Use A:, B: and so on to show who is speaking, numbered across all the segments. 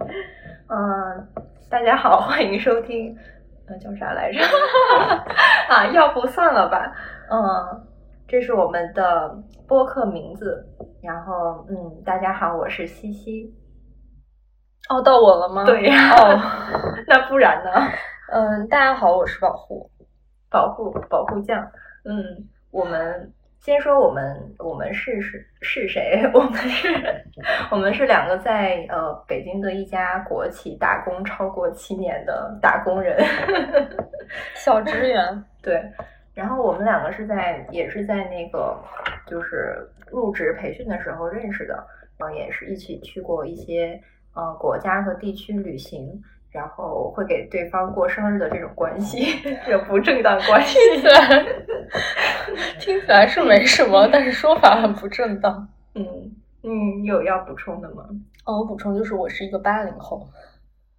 A: 嗯，大家好，欢迎收听，呃，叫啥来着？啊，要不算了吧。嗯，这是我们的播客名字。然后，嗯，大家好，我是西西。
B: 哦，到我了吗？
A: 对呀。
B: 哦，
A: 那不然呢？
B: 嗯，大家好，我是保护，
A: 保护保护酱。嗯，我们。先说我们，我们是是是谁？我们是，我们是两个在呃北京的一家国企打工超过七年的打工人，
B: 小职员。
A: 对，然后我们两个是在也是在那个就是入职培训的时候认识的，然后也是一起去过一些呃国家和地区旅行。然后会给对方过生日的这种关系，这不正当关系，
B: 听起来是没什么，但是说法很不正当。
A: 嗯嗯，有要补充的吗？
B: 哦，我补充就是我是一个八零后，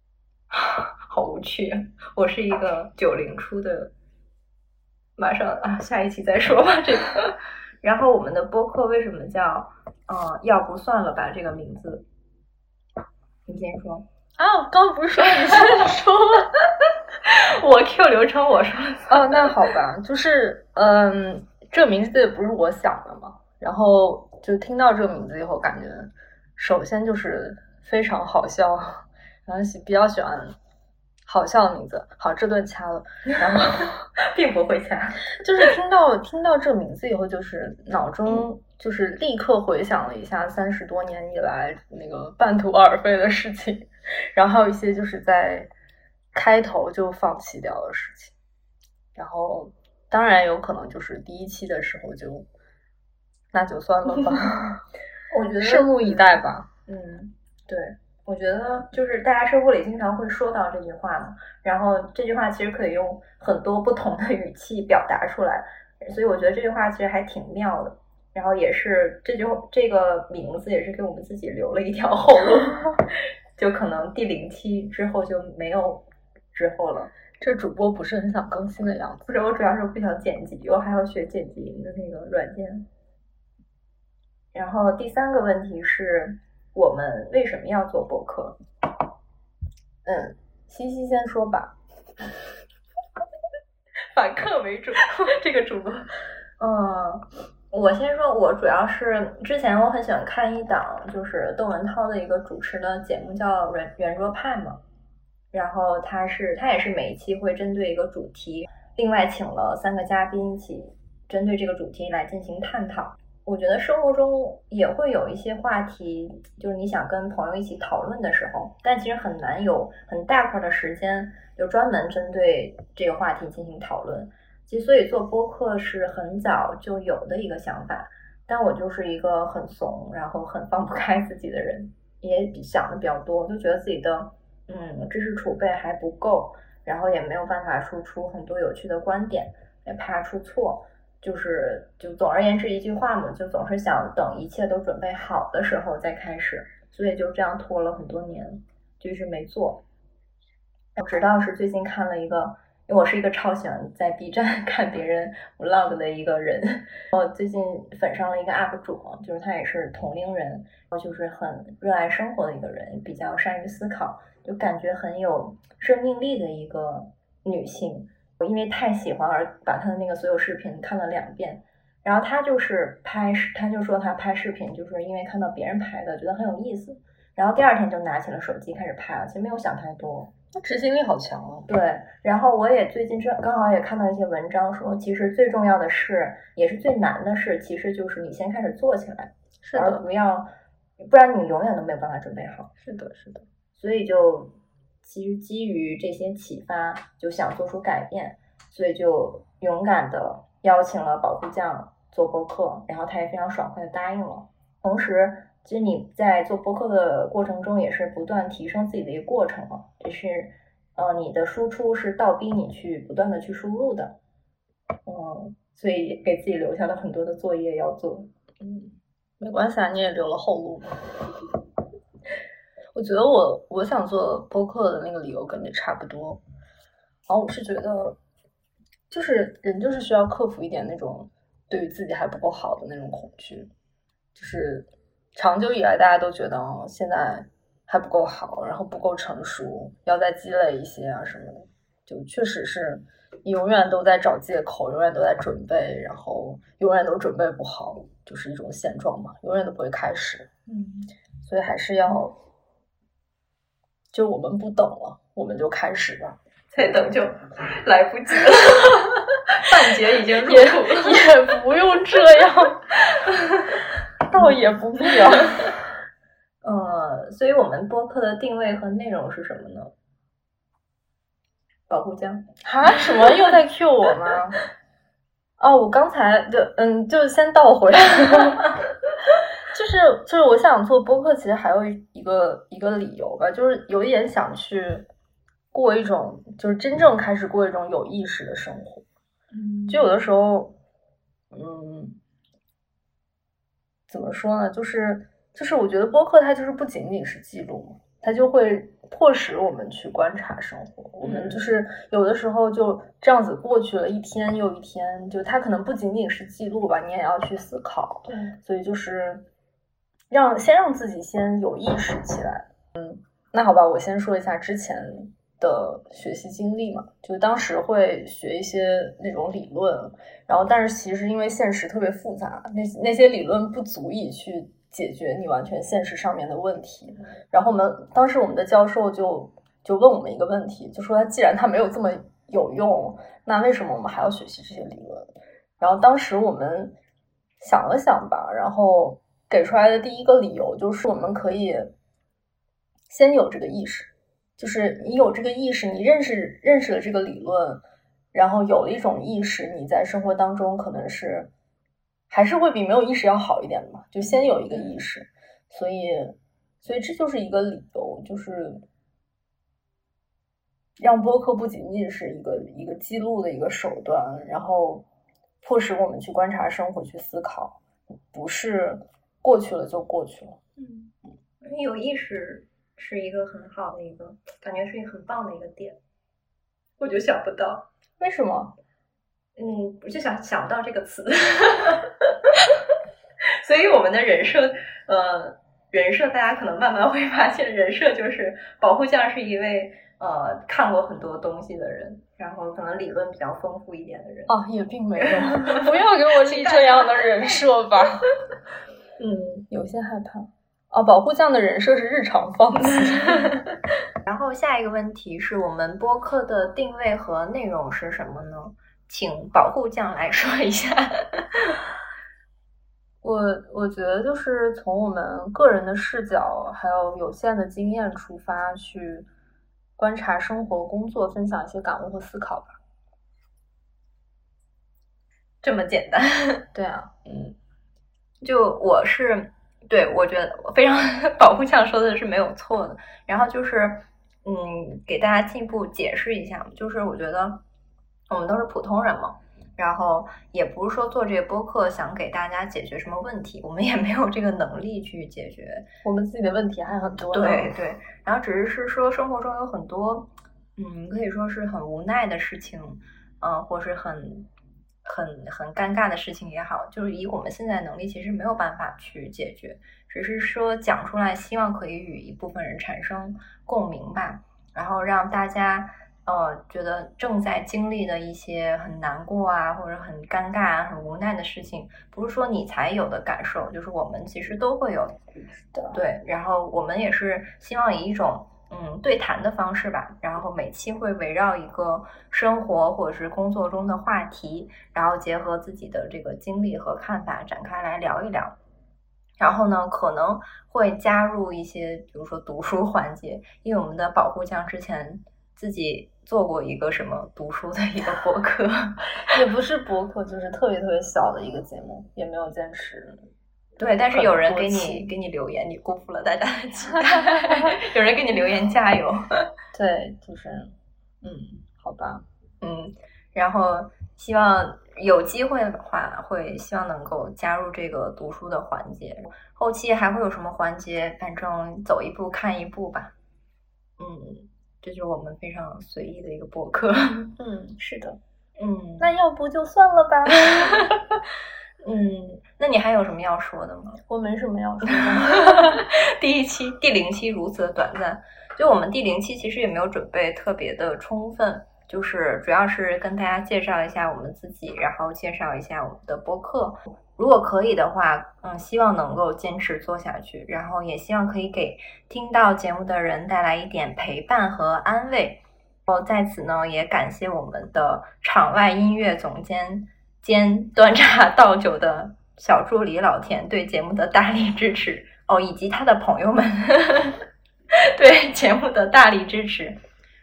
A: 好无趣。我是一个九零初的，马上啊，下一期再说吧。这个，然后我们的播客为什么叫呃，要不算了吧？这个名字，你先说。
B: 啊，我刚不是说你先说吗？
A: 我 Q 流程我说。
B: 哦，那好吧，就是嗯，这个名字也不是我想的嘛。然后就听到这个名字以后，感觉首先就是非常好笑，然后喜比较喜欢好笑的名字。好，这段掐了。然后
A: 并不会掐，
B: 就是听到听到这个名字以后，就是脑中就是立刻回想了一下三十多年以来那个半途而废的事情。然后还有一些就是在开头就放弃掉的事情，然后当然有可能就是第一期的时候就那就算了吧，
A: 我觉得
B: 拭目以待吧。
A: 嗯，对，我觉得就是大家生活里经常会说到这句话嘛，然后这句话其实可以用很多不同的语气表达出来，所以我觉得这句话其实还挺妙的。然后也是这句这个名字也是给我们自己留了一条后路。就可能第零期之后就没有之后了。
B: 这主播不是很想更新的样子。
A: 不是，我主要是不想剪辑，我还要学剪辑的那个软件。然后第三个问题是我们为什么要做博客？
B: 嗯，西西先说吧。
A: 反客为主，这个主播，嗯。我先说，我主要是之前我很喜欢看一档，就是窦文涛的一个主持的节目，叫《圆圆桌派》嘛。然后他是他也是每一期会针对一个主题，另外请了三个嘉宾一起针对这个主题来进行探讨。我觉得生活中也会有一些话题，就是你想跟朋友一起讨论的时候，但其实很难有很大块的时间，就专门针对这个话题进行讨论。其实，所以做播客是很早就有的一个想法，但我就是一个很怂，然后很放不开自己的人，也想的比较多，就觉得自己的嗯知识储备还不够，然后也没有办法输出很多有趣的观点，也怕出错，就是就总而言之一句话嘛，就总是想等一切都准备好的时候再开始，所以就这样拖了很多年，就是没做，直到是最近看了一个。因为我是一个超喜欢在 B 站 看别人 vlog 的一个人，我最近粉上了一个 UP 主，就是他也是同龄人，然后就是很热爱生活的一个人，比较善于思考，就感觉很有生命力的一个女性。我因为太喜欢而把她的那个所有视频看了两遍，然后他就是拍，他就说他拍视频就是因为看到别人拍的，觉得很有意思，然后第二天就拿起了手机开始拍了，其实没有想太多。
B: 执行力好强啊。
A: 对，然后我也最近正刚好也看到一些文章说，其实最重要的是，也是最难的事，其实就是你先开始做起来，是而不要，不然你永远都没有办法准备好。
B: 是的，是的。
A: 所以就其实基于这些启发，就想做出改变，所以就勇敢的邀请了保护酱做播客，然后他也非常爽快的答应了。同时。其实你在做播客的过程中，也是不断提升自己的一个过程嘛。就是，呃，你的输出是倒逼你去不断的去输入的，嗯，所以给自己留下了很多的作业要做。
B: 嗯，没关系啊，你也留了后路。我觉得我我想做播客的那个理由跟你差不多。然后我是觉得，就是人就是需要克服一点那种对于自己还不够好的那种恐惧，就是。长久以来，大家都觉得现在还不够好，然后不够成熟，要再积累一些啊什么的，就确实是永远都在找借口，永远都在准备，然后永远都准备不好，就是一种现状嘛，永远都不会开始。
A: 嗯，
B: 所以还是要，就我们不等了，我们就开始吧。
A: 再等就来不及了，半截已经入土了，
B: 也不用这样，倒也不必要。
A: 呃，所以我们播客的定位和内容是什么呢？保护酱
B: 啊？什么又在 Q 我吗？哦，我刚才就嗯，就先倒回来。就是就是，我想做播客，其实还有一个一个理由吧，就是有一点想去过一种，就是真正开始过一种有意识的生活。
A: 嗯，
B: 就有的时候，嗯，怎么说呢？就是。就是我觉得播客它就是不仅仅是记录嘛，它就会迫使我们去观察生活。我们就是有的时候就这样子过去了一天又一天，就它可能不仅仅是记录吧，你也要去思考。
A: 对，
B: 所以就是让先让自己先有意识起来。嗯，那好吧，我先说一下之前的学习经历嘛，就当时会学一些那种理论，然后但是其实因为现实特别复杂，那那些理论不足以去。解决你完全现实上面的问题，然后我们当时我们的教授就就问我们一个问题，就说既然它没有这么有用，那为什么我们还要学习这些理论？然后当时我们想了想吧，然后给出来的第一个理由就是我们可以先有这个意识，就是你有这个意识，你认识认识了这个理论，然后有了一种意识，你在生活当中可能是。还是会比没有意识要好一点的嘛，就先有一个意识，所以，所以这就是一个理由，就是让播客不仅仅是一个一个记录的一个手段，然后迫使我们去观察生活、去思考，不是过去了就过去了。
A: 嗯，有意识是一个很好的一个，感觉是一个很棒的一个点，我就想不到
B: 为什么。
A: 嗯，我就想想不到这个词，所以我们的人设，呃，人设大家可能慢慢会发现，人设就是保护匠是一位呃看过很多东西的人，然后可能理论比较丰富一点的人。
B: 啊，也并没有，不要给我立这样的人设吧。
A: 嗯，
B: 有些害怕。哦，保护酱的人设是日常放弃。
A: 然后下一个问题是我们播客的定位和内容是什么呢？请保护酱来说一下。
B: 我我觉得就是从我们个人的视角，还有有限的经验出发，去观察生活、工作，分享一些感悟和思考吧。
A: 这么简单？
B: 对啊，
A: 嗯，就我是对，我觉得非常 保护匠说的是没有错的。然后就是，嗯，给大家进一步解释一下，就是我觉得。我们都是普通人嘛，然后也不是说做这个播客想给大家解决什么问题，我们也没有这个能力去解决，
B: 我们自己的问题还很多。
A: 对对，然后只是是说生活中有很多，嗯，可以说是很无奈的事情，嗯，或是很很很尴尬的事情也好，就是以我们现在能力，其实没有办法去解决，只是说讲出来，希望可以与一部分人产生共鸣吧，然后让大家。呃，觉得正在经历的一些很难过啊，或者很尴尬、啊很无奈的事情，不是说你才有的感受，就是我们其实都会有
B: 的。
A: 对，然后我们也是希望以一种嗯对谈的方式吧，然后每期会围绕一个生活或者是工作中的话题，然后结合自己的这个经历和看法展开来聊一聊。然后呢，可能会加入一些，比如说读书环节，因为我们的保护酱之前。自己做过一个什么读书的一个博客，
B: 也不是博客，就是特别特别小的一个节目，也没有坚持。
A: 对，但是有人给你给你留言，你辜负了大家的期待。有人给你留言加油。
B: 对，就是，嗯，好吧，
A: 嗯，然后希望有机会的话，会希望能够加入这个读书的环节。后期还会有什么环节？反正走一步看一步吧。嗯。这就是我们非常随意的一个博客。
B: 嗯，是的。
A: 嗯，
B: 那要不就算了吧。
A: 嗯，那你还有什么要说的吗？
B: 我没什么要说的。
A: 第一期第零期如此的短暂，就我们第零期其实也没有准备特别的充分，就是主要是跟大家介绍一下我们自己，然后介绍一下我们的播客。如果可以的话，嗯，希望能够坚持做下去，然后也希望可以给听到节目的人带来一点陪伴和安慰。我在此呢，也感谢我们的场外音乐总监兼端茶倒酒的小助理老田对节目的大力支持哦，以及他的朋友们 对节目的大力支持。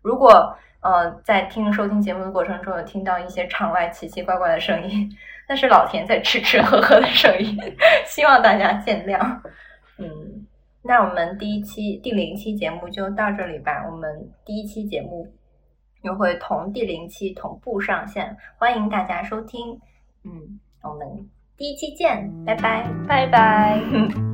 A: 如果呃在听收听节目的过程中有听到一些场外奇奇怪怪的声音。那是老田在吃吃喝喝的声音，希望大家见谅。嗯，那我们第一期第零期节目就到这里吧。我们第一期节目又会同第零期同步上线，欢迎大家收听。嗯，我们第一期见，拜拜，
B: 拜拜。